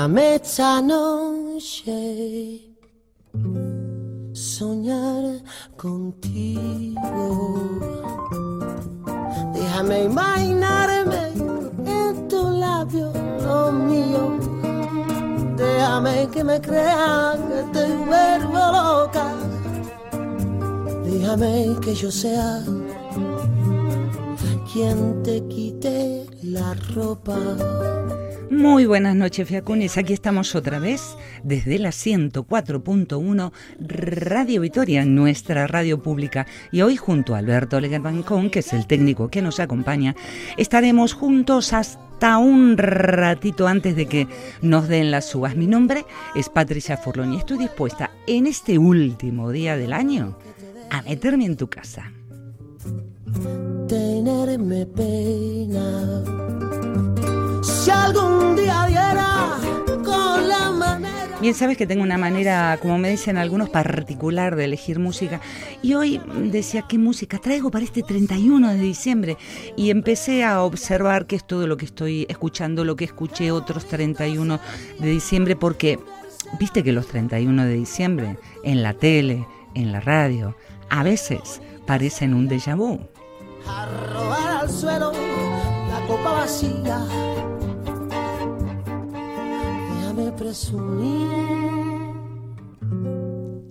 Déjame esta noche soñar contigo. Déjame imaginarme en tu labio, lo mío. Déjame que me crea que te vuelvo loca. Déjame que yo sea quien te quite la ropa. Muy buenas noches, Fiacunes. Aquí estamos otra vez desde la 104.1 Radio Vitoria, nuestra radio pública. Y hoy, junto a Alberto Legerbancón, que es el técnico que nos acompaña, estaremos juntos hasta un ratito antes de que nos den las subas. Mi nombre es Patricia Forlón y estoy dispuesta en este último día del año a meterme en tu casa. Tenerme pena algún día diera con la manera. Bien, sabes que tengo una manera, como me dicen algunos, particular de elegir música. Y hoy decía, ¿qué música traigo para este 31 de diciembre? Y empecé a observar qué es todo lo que estoy escuchando, lo que escuché otros 31 de diciembre, porque viste que los 31 de diciembre, en la tele, en la radio, a veces parecen un déjà vu. Arrojar al suelo la copa vacía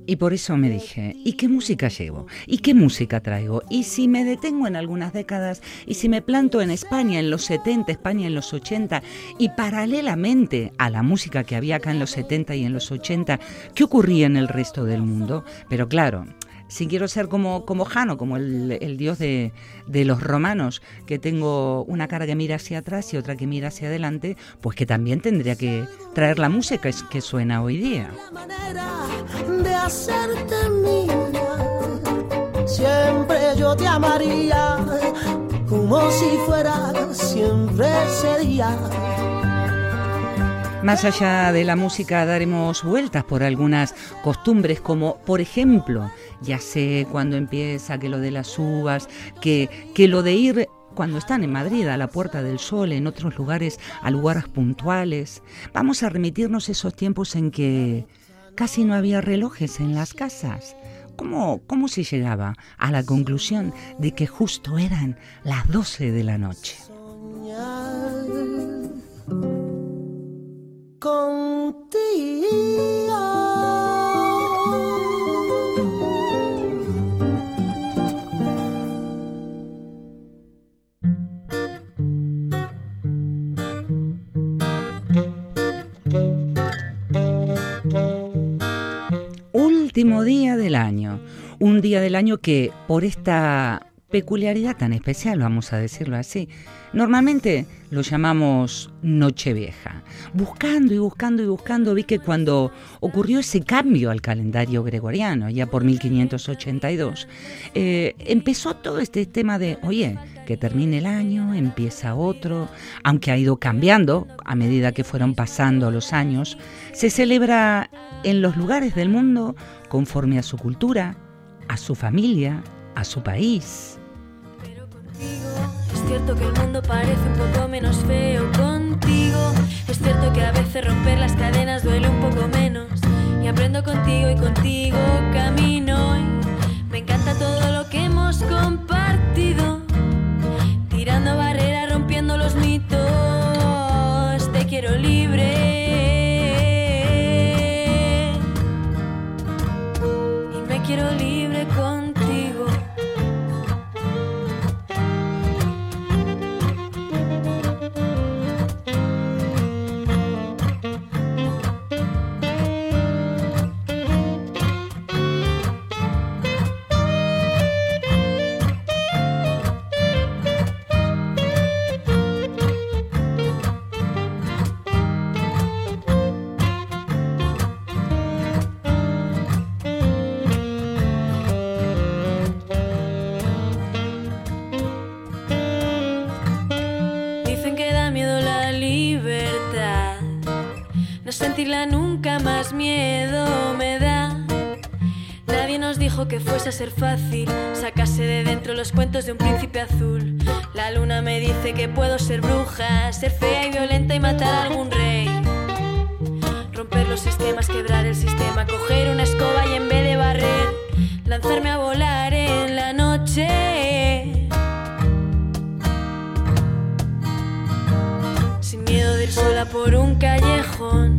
y por eso me dije, ¿y qué música llevo? ¿Y qué música traigo? Y si me detengo en algunas décadas, y si me planto en España en los 70, España en los 80, y paralelamente a la música que había acá en los 70 y en los 80, ¿qué ocurría en el resto del mundo? Pero claro, si quiero ser como, como Jano, como el, dios de, los romanos, que tengo una cara que mira hacia atrás y otra que mira hacia adelante, pues que también tendría que traer la música que suena hoy día. siempre yo te amaría, como si fuera siempre sería más allá de la música daremos vueltas por algunas costumbres como por ejemplo, ya sé cuando empieza que lo de las uvas, que, que lo de ir cuando están en Madrid a la Puerta del Sol, en otros lugares a lugares puntuales. Vamos a remitirnos esos tiempos en que casi no había relojes en las casas. ¿Cómo, ¿Cómo se llegaba a la conclusión de que justo eran las 12 de la noche? Último día del año, un día del año que por esta peculiaridad tan especial, vamos a decirlo así, normalmente lo llamamos Nochevieja. Buscando y buscando y buscando vi que cuando ocurrió ese cambio al calendario gregoriano, ya por 1582, eh, empezó todo este tema de, oye, que termine el año, empieza otro, aunque ha ido cambiando a medida que fueron pasando los años, se celebra en los lugares del mundo conforme a su cultura, a su familia, a su país. Cierto que el mundo parece un poco menos feo contigo. Es cierto que a veces romper las cadenas duele un poco menos. Y aprendo contigo y contigo camino. Y me encanta todo lo que hemos compartido. Tirando barreras, rompiendo los mitos. Te quiero libre. Y me quiero libre nunca más miedo me da. Nadie nos dijo que fuese a ser fácil sacarse de dentro los cuentos de un príncipe azul. La luna me dice que puedo ser bruja, ser fea y violenta y matar a algún rey. los sistemas, quebrar el sistema, coger una escoba y en vez de barrer, lanzarme a volar en la noche. Sola por un callejón,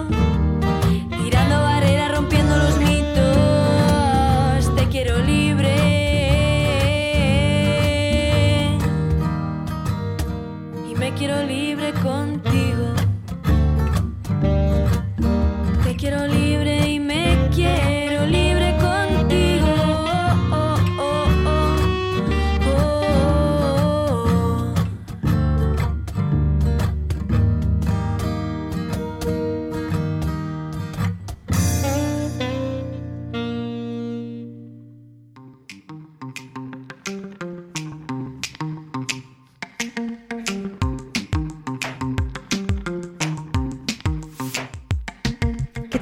Quiero libre contigo.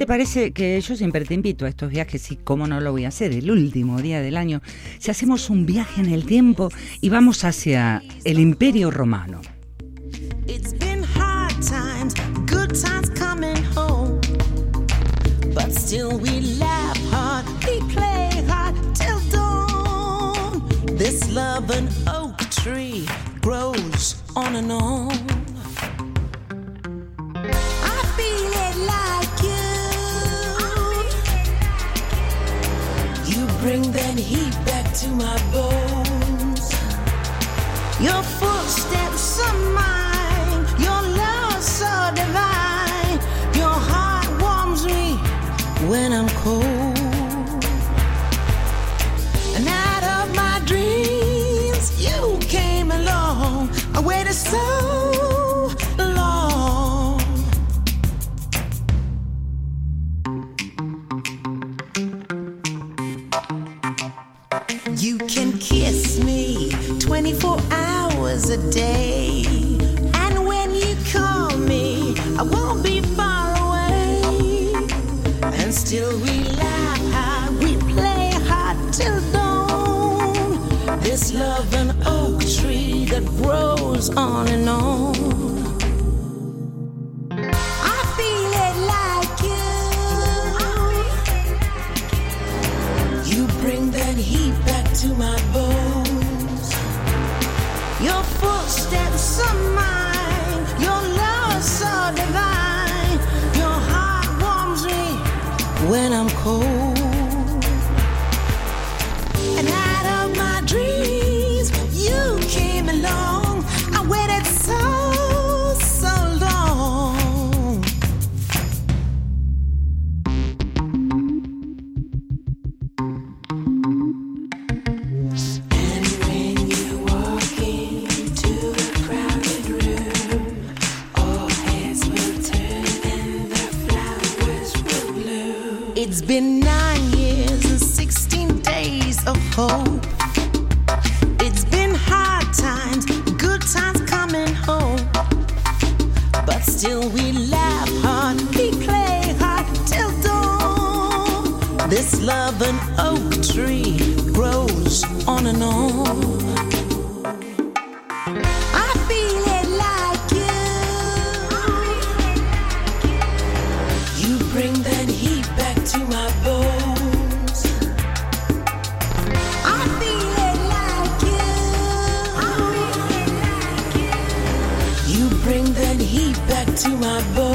Parece que yo siempre te invito a estos viajes y cómo no lo voy a hacer el último día del año? Si hacemos un viaje en el tiempo y vamos hacia el Imperio Romano. Grows on and on. To my bones. Your footsteps This love an oak tree that grows on and on. I feel it like you. You bring that heat back to my bones. Your footsteps are mine. Your love so divine. Your heart warms me when I'm cold. My bones.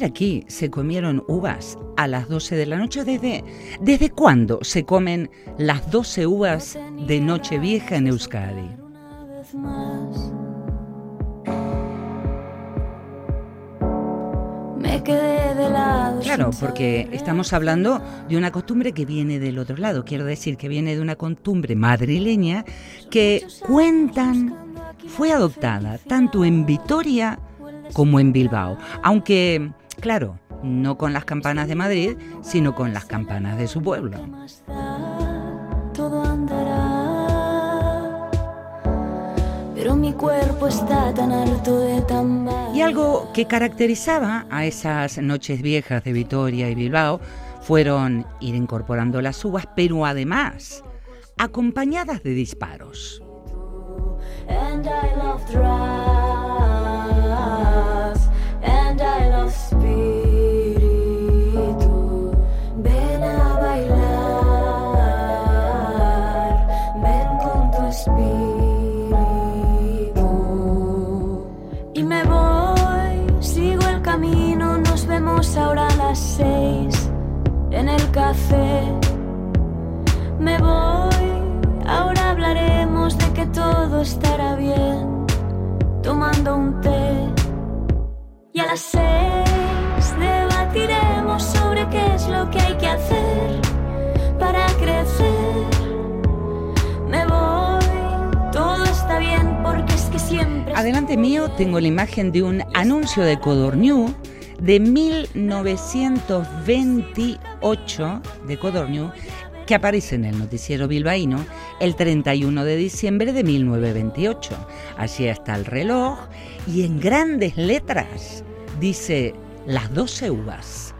¿Siempre aquí se comieron uvas a las 12 de la noche? ¿Desde, ¿Desde cuándo se comen las 12 uvas de Nochevieja en Euskadi? Claro, porque estamos hablando de una costumbre que viene del otro lado. Quiero decir que viene de una costumbre madrileña que cuentan fue adoptada tanto en Vitoria como en Bilbao. Aunque, claro, no con las campanas de Madrid, sino con las campanas de su pueblo. más da, todo andará. Pero mi cuerpo está tan harto de tambor. Y algo que caracterizaba a esas noches viejas de Vitoria y Bilbao fueron ir incorporando las uvas, pero además acompañadas de disparos. And I love tomando un té. Y a las seis debatiremos sobre qué es lo que hay que hacer para crecer. Me voy, todo está bien porque es que siempre... Adelante mío tengo la imagen de un anuncio de Codorniu de 1928 de Codorniu que aparece en el noticiero bilbaíno el 31 de diciembre de 1928. Allí está el reloj y en grandes letras dice las 12 uvas.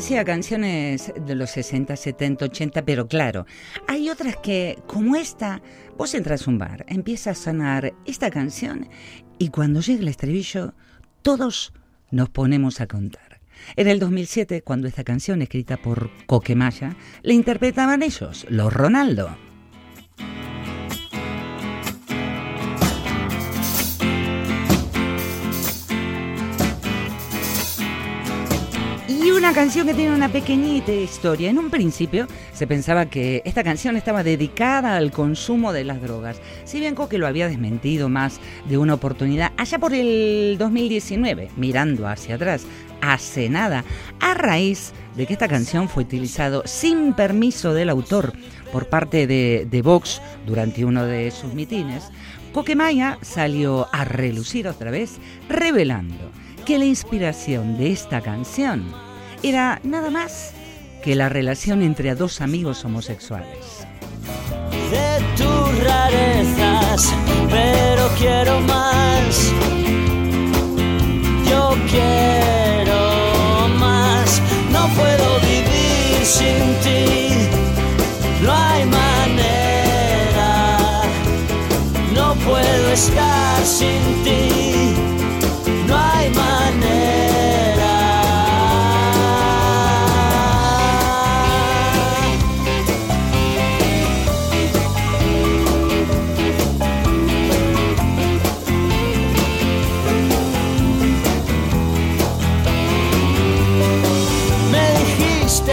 Decía canciones de los 60, 70, 80, pero claro, hay otras que, como esta, vos entras a un bar, empieza a sonar esta canción y cuando llega el estribillo, todos nos ponemos a contar. En el 2007, cuando esta canción, escrita por Coquemaya, la interpretaban ellos, los Ronaldo. Una canción que tiene una pequeñita historia. En un principio se pensaba que esta canción estaba dedicada al consumo de las drogas. Si bien Coque lo había desmentido más de una oportunidad, allá por el 2019, mirando hacia atrás, hace nada, a raíz de que esta canción fue utilizado sin permiso del autor por parte de, de Vox durante uno de sus mitines, Coquemaya salió a relucir otra vez, revelando que la inspiración de esta canción era nada más que la relación entre dos amigos homosexuales. De tus rarezas, pero quiero más. Yo quiero más. No puedo vivir sin ti. No hay manera. No puedo estar sin ti.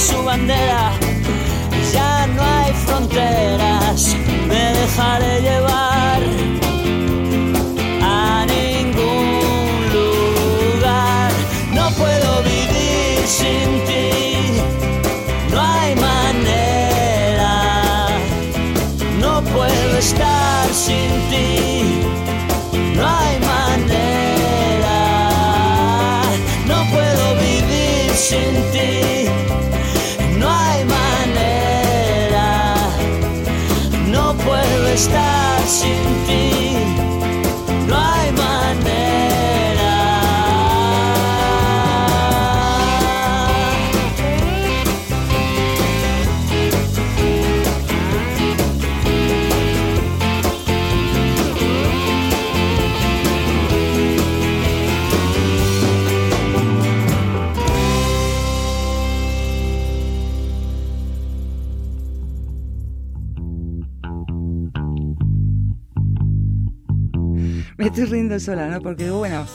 su bandera. Ya no hay fronteras, me dejaré llevar a ningún lugar. No puedo vivir sin ti, no hay manera. No puedo estar sin ti, estar sola, ¿no? Porque, bueno,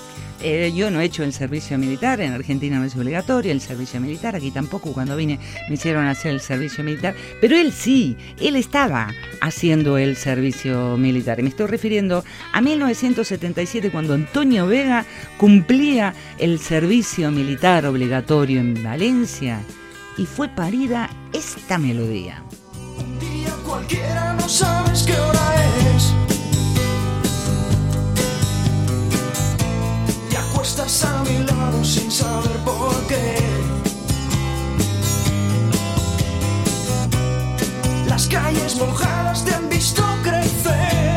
eh, yo no he hecho el servicio militar, en Argentina no es obligatorio el servicio militar, aquí tampoco, cuando vine me hicieron hacer el servicio militar, pero él sí, él estaba haciendo el servicio militar. Y me estoy refiriendo a 1977, cuando Antonio Vega cumplía el servicio militar obligatorio en Valencia y fue parida esta melodía. día cualquiera no sabes qué hora es. Acuestas a mi lado sin saber por qué. Las calles mojadas te han visto crecer.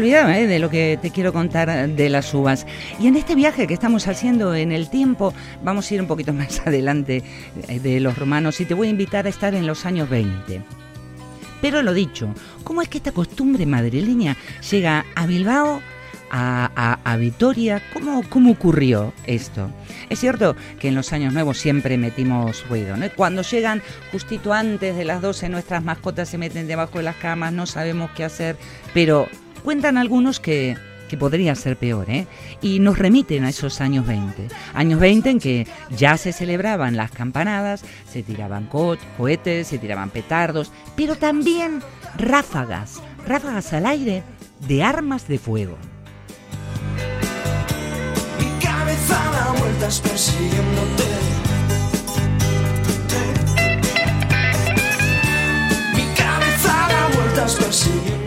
Olvidado ¿eh? de lo que te quiero contar de las uvas. Y en este viaje que estamos haciendo en el tiempo, vamos a ir un poquito más adelante eh, de los romanos y te voy a invitar a estar en los años 20. Pero lo dicho, ¿cómo es que esta costumbre madrileña llega a Bilbao, a Vitoria? ¿Cómo, ¿Cómo ocurrió esto? Es cierto que en los años nuevos siempre metimos ruido, ¿no? Cuando llegan justito antes de las 12 nuestras mascotas se meten debajo de las camas, no sabemos qué hacer, pero cuentan algunos que, que podría ser peor, ¿eh? Y nos remiten a esos años 20. Años 20 en que ya se celebraban las campanadas, se tiraban co- cohetes, se tiraban petardos, pero también ráfagas, ráfagas al aire de armas de fuego.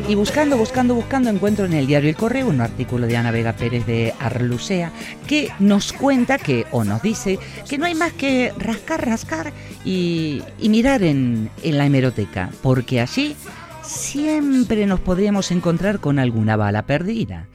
Y buscando, buscando, buscando, encuentro en el diario El Correo un artículo de Ana Vega Pérez de Arlusea que nos cuenta que, o nos dice, que no hay más que rascar, rascar y, mirar en, la hemeroteca, porque allí siempre nos podríamos encontrar con alguna bala perdida.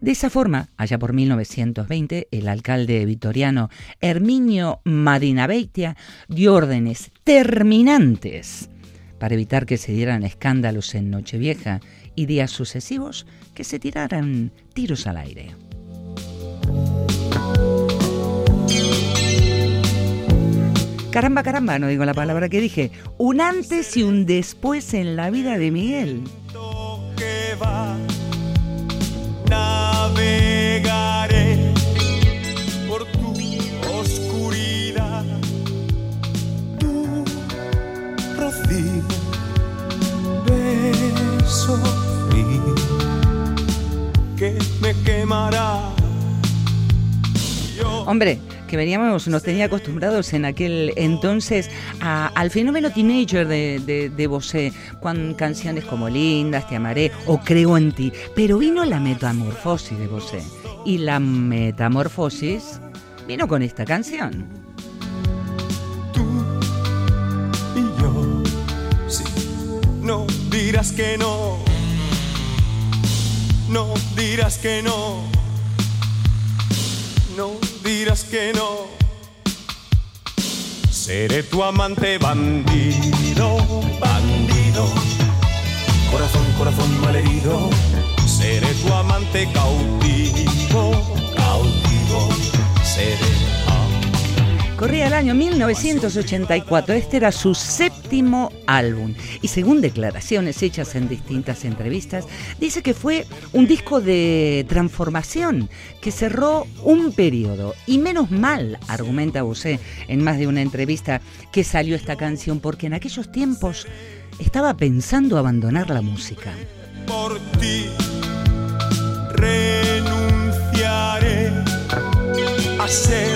De esa forma, allá por 1920, el alcalde vitoriano Herminio Madinabeitia dio órdenes terminantes para evitar que se dieran escándalos en Nochevieja y días sucesivos que se tiraran tiros al aire. Caramba, caramba, no digo la palabra que dije. Un antes y un después en la vida de Miguel. navegaré Hombre, que veníamos, nos tenía acostumbrados en aquel entonces al fenómeno teenager de, de, de Bosé, con canciones como Lindas, Te amaré o Creo en ti. Pero vino la metamorfosis de Bosé. Y la metamorfosis vino con esta canción. tú y yo. Sí, no dirás que no. No dirás que no. No dirás que no. Seré tu amante bandido, bandido. Corazón, corazón malherido. Seré tu amante cautivo, cautivo. Seré. Corría el año 1984, este era su séptimo álbum. Y según declaraciones hechas en distintas entrevistas, dice que fue un disco de transformación que cerró un periodo. Y menos mal, argumenta Bosé en más de una entrevista, que salió esta canción porque en aquellos tiempos estaba pensando abandonar la música. por ti renunciaré a ser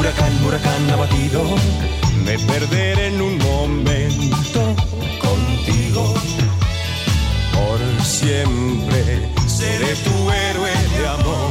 Huracán, huracán abatido. Me perderé en un momento contigo por siempre seré tu héroe de amor.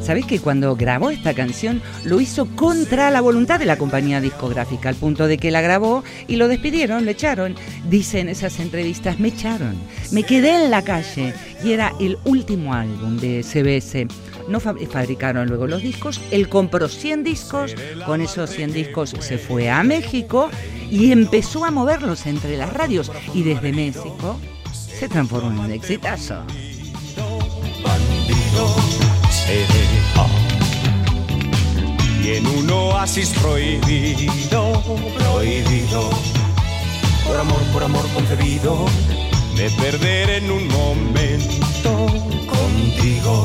¿Sabés que cuando grabó esta canción lo hizo contra la voluntad de la compañía discográfica, al punto de que la grabó y lo despidieron, le echaron? Dice en esas entrevistas, me echaron, me quedé en la calle y era el último álbum de CBS. No fab- fabricaron luego los discos, él compró 100 discos, con esos 100 discos se fue a México y empezó a moverlos entre las radios y desde México se transformó en un exitazo. Bandido seré. ah. oasis prohibido, prohibido. Por amor, por amor concebido, me perderé en un momento contigo.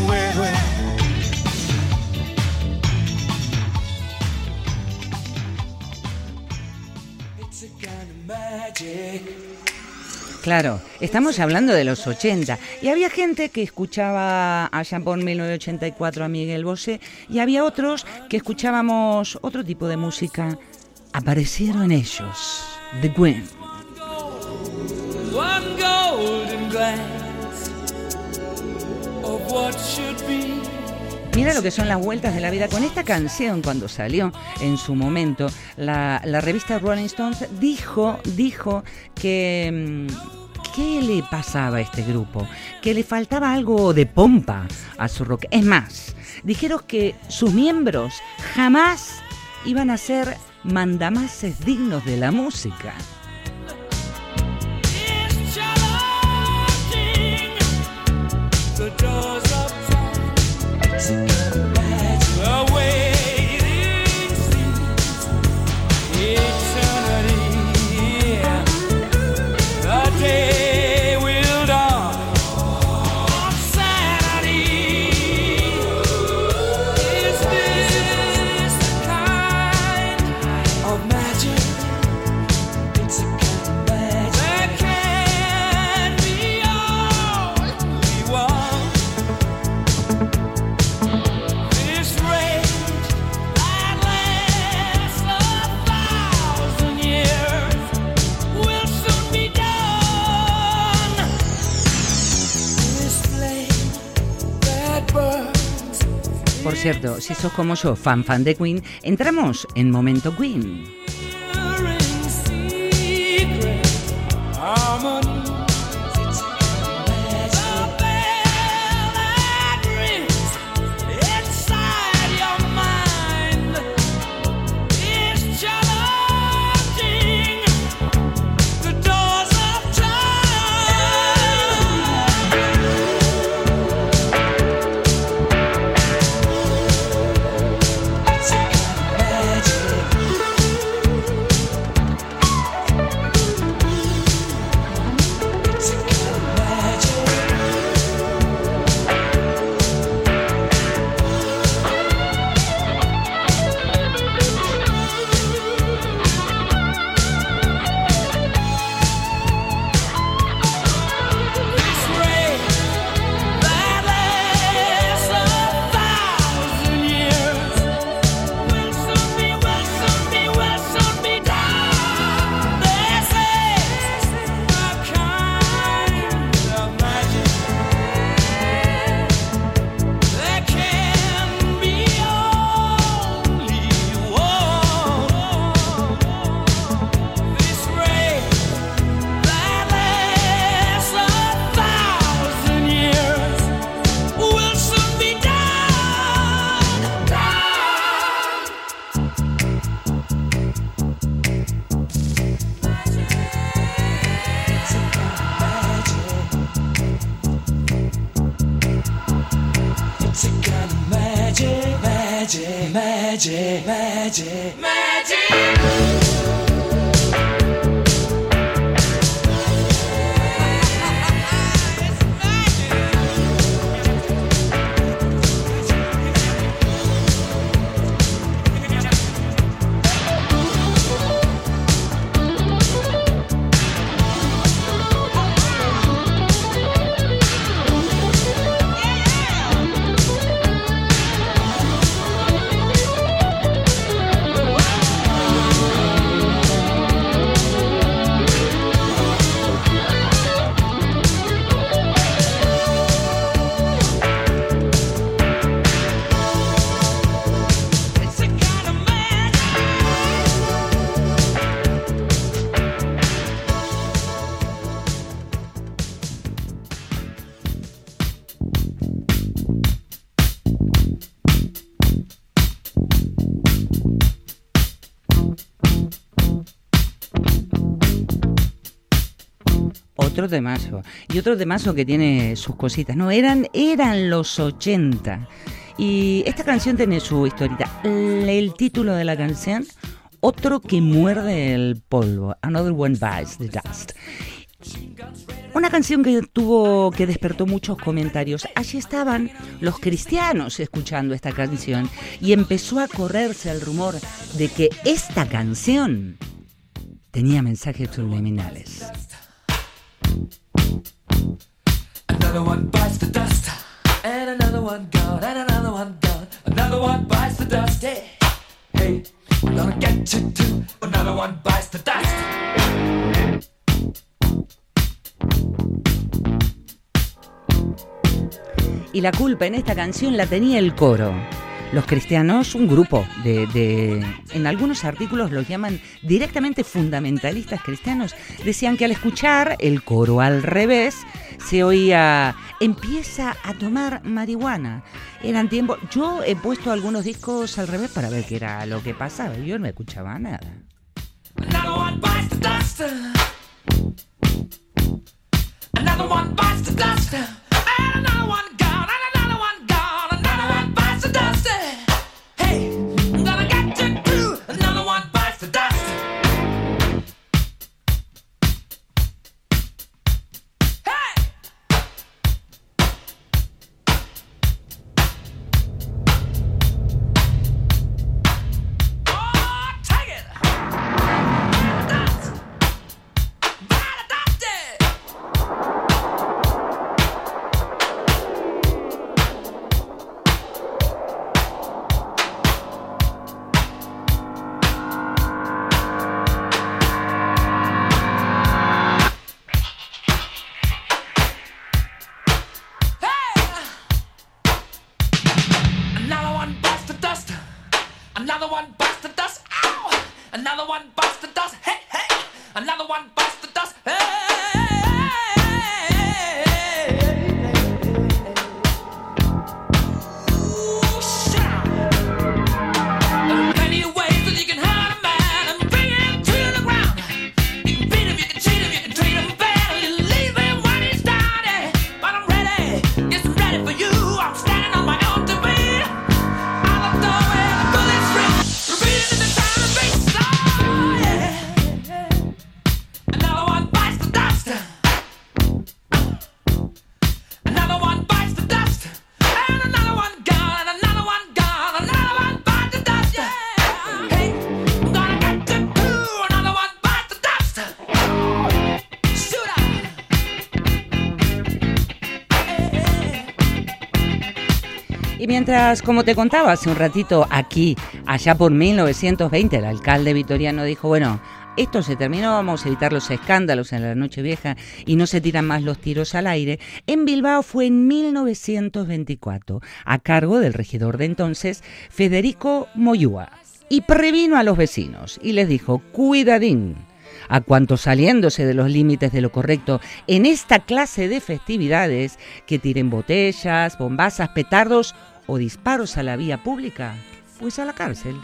Claro, estamos hablando de los 80 y había gente que escuchaba allá por 1984 a Miguel Bosé y había otros que escuchábamos otro tipo de música. Aparecieron ellos, The be. Mira lo que son las vueltas de la vida. Con esta canción, cuando salió en su momento, la, revista Rolling Stones dijo, dijo que... mm, ¿Qué le pasaba a este grupo? Que le faltaba algo de pompa a su rock. Es más, dijeron que sus miembros jamás iban a ser mandamases dignos de la música. Música si sos como yo, fan fan de Queen, entramos en Momento Queen. Temazo. Y otro temazo que tiene sus cositas. No, eran, eran los 80. Y esta canción tiene su historita. El, título de la canción, Otro que muerde el polvo. Another one bites the dust. Una canción que tuvo, que despertó muchos comentarios. Allí estaban los cristianos escuchando esta canción y empezó a correrse el rumor de que esta canción tenía mensajes subliminales. Another one bites the dust, and another one gone, and another one gone. Another one bites the dust. Hey, hey, we're gonna get you too. Another one bites the dust. Y la culpa en esta canción la tenía el coro. Los cristianos, un grupo de, en algunos artículos los llaman directamente fundamentalistas cristianos, decían que al escuchar el coro al revés se oía empieza a tomar marihuana. Eran tiempos, yo he puesto algunos discos al revés para ver qué era lo que pasaba. Yo no escuchaba nada. Another one bites the dust. Como te contaba hace un ratito, aquí, allá por 1920, el alcalde vitoriano dijo, bueno, esto se terminó, vamos a evitar los escándalos en la noche vieja y no se tiran más los tiros al aire. En Bilbao fue en 1924, a cargo del regidor de entonces, Federico Moyúa. Y previno a los vecinos y les dijo, cuidadín, a cuantos saliéndose de los límites de lo correcto en esta clase de festividades que tiren botellas, bombazas, petardos o disparos a la vía pública, pues a la cárcel.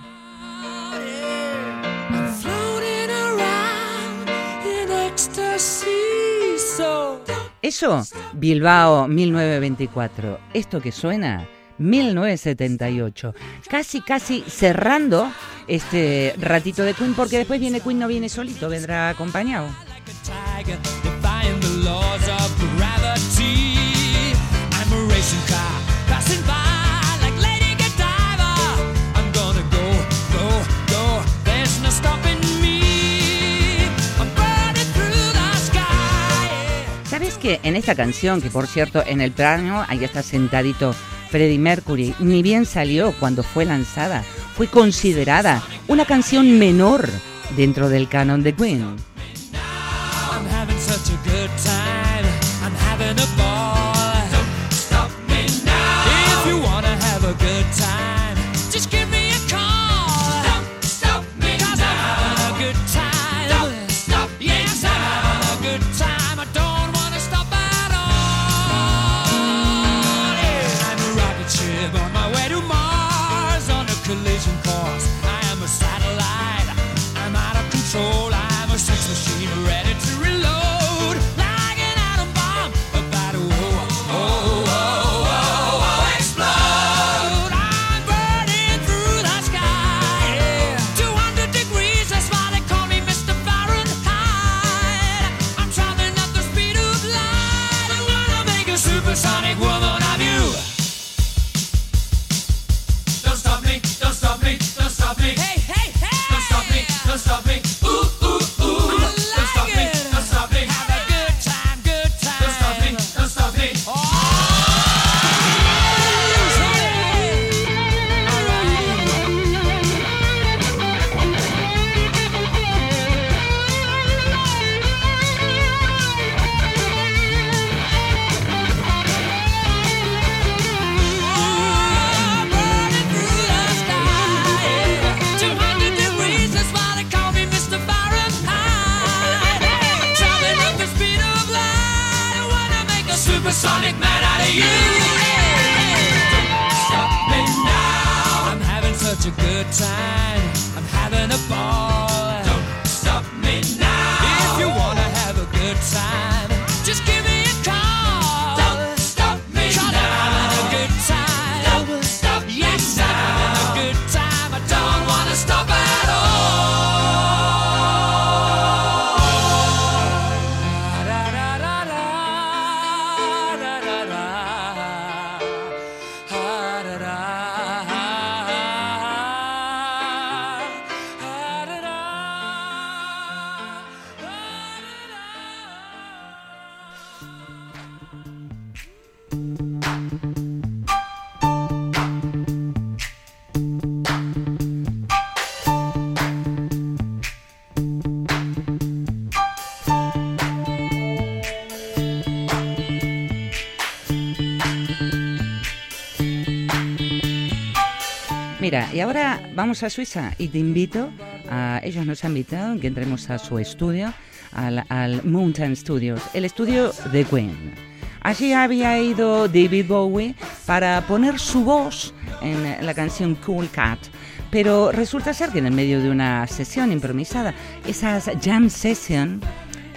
Eso, Bilbao 1924. Esto que suena, 1978. Casi, casi cerrando este ratito de Queen, porque después viene Queen, no viene solito, vendrá acompañado. I'm a racing car en esta canción, que por cierto en el plano, ahí está sentadito Freddie Mercury, ni bien salió cuando fue lanzada, fue considerada una canción menor dentro del canon de Queen. Mira, y ahora vamos a Suiza y te invito, a, ellos nos han invitado que entremos a su estudio, al, al Mountain Studios, el estudio de Queen. Allí había ido David Bowie para poner su voz en la canción Cool Cat. Pero resulta ser que en el medio de una sesión improvisada, esas jam session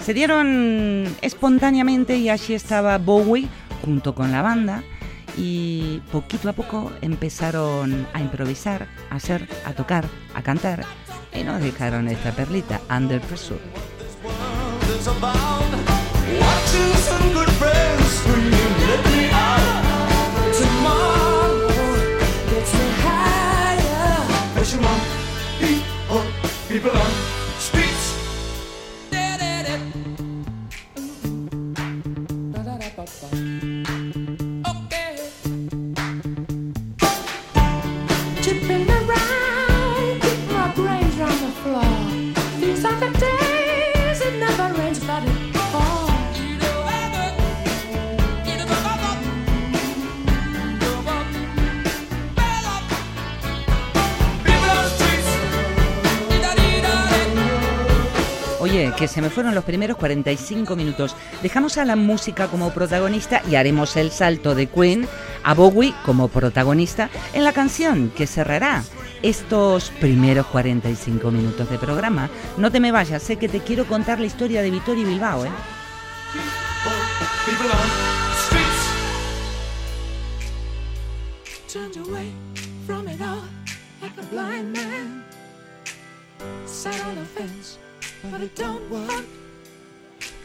se dieron espontáneamente y allí estaba Bowie junto con la banda y poquito a poco empezaron a improvisar, a hacer, a tocar, a cantar y nos dejaron esta perlita, Under Pressure. Que se me fueron los primeros 45 minutos. Dejamos a la música como protagonista y haremos el salto de Queen a Bowie como protagonista en la canción que cerrará estos primeros 45 minutos de programa. No te me vayas, sé que te quiero contar la historia de Vitoria y Bilbao, ¿eh? but I don't want.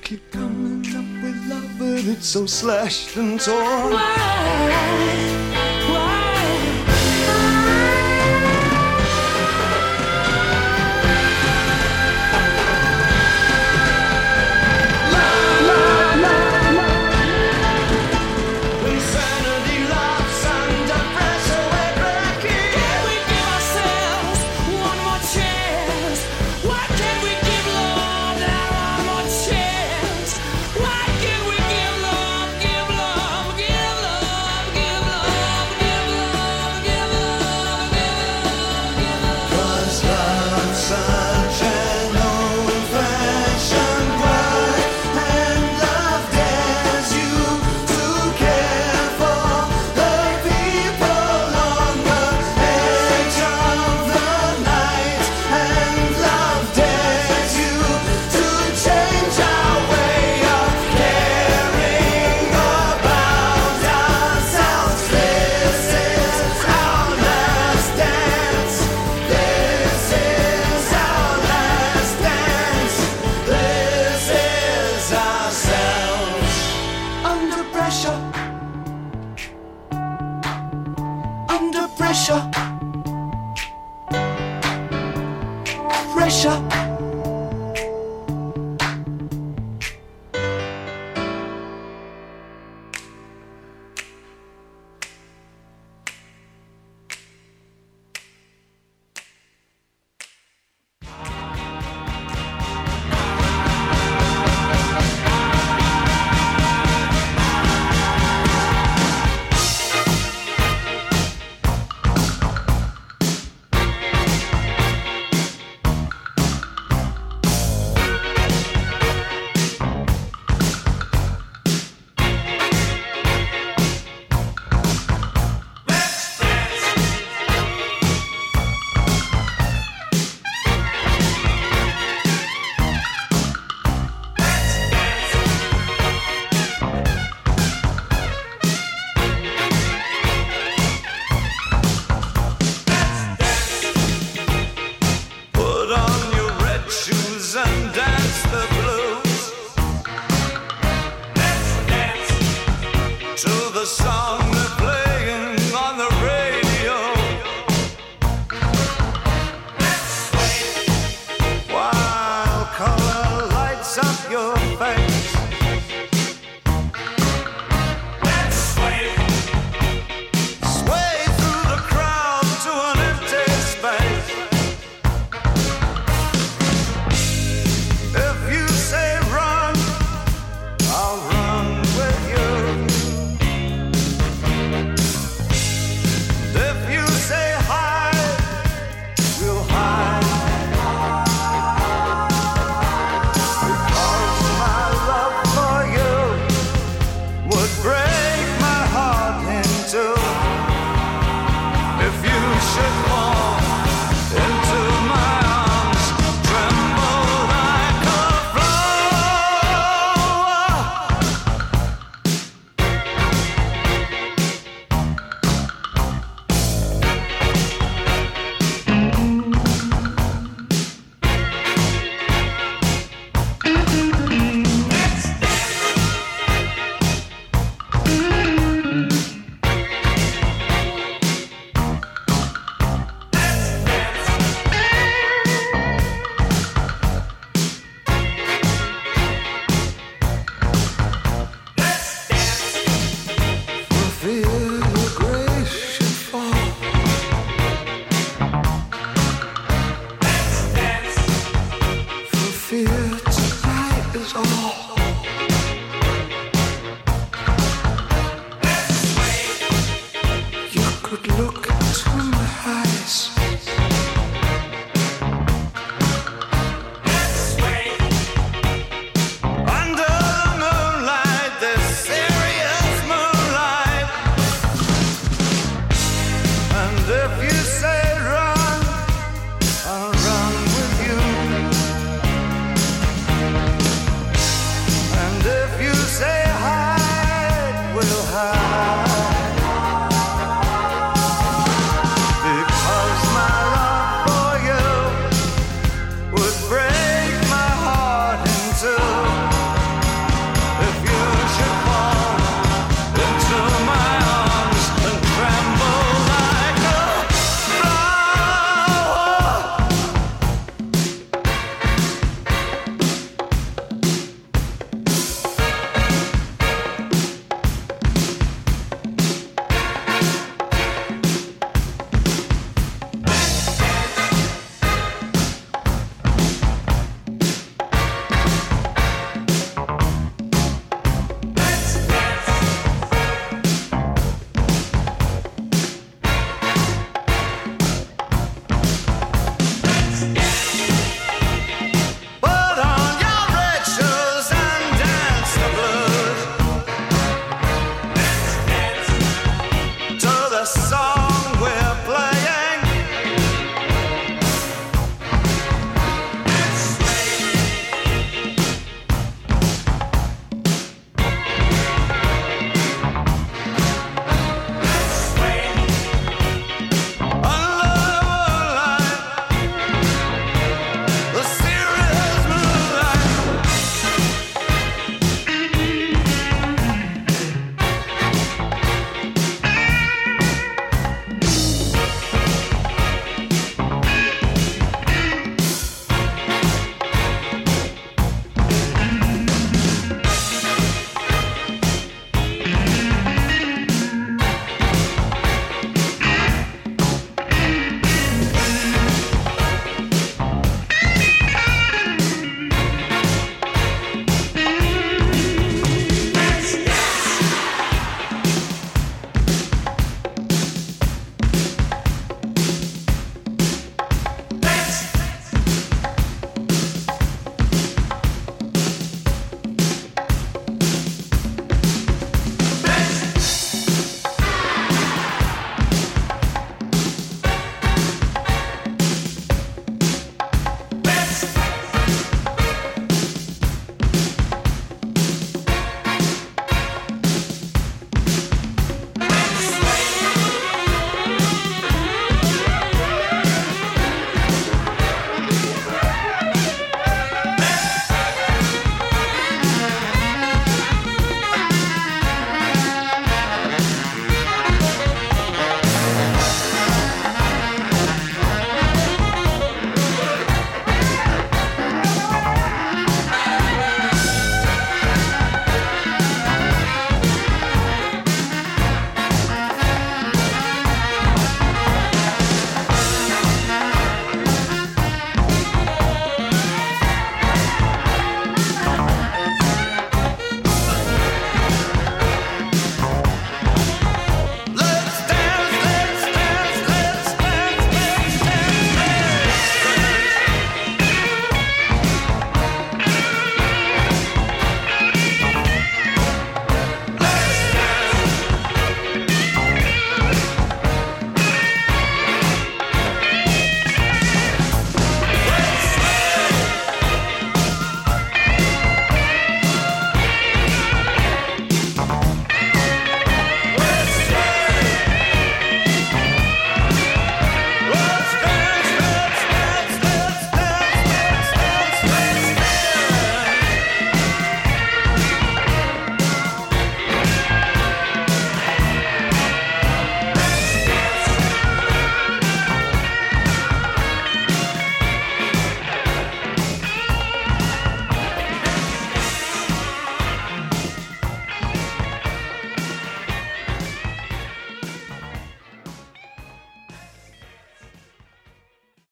Keep coming up with love, but it's so slashed and torn. Why? Pressure.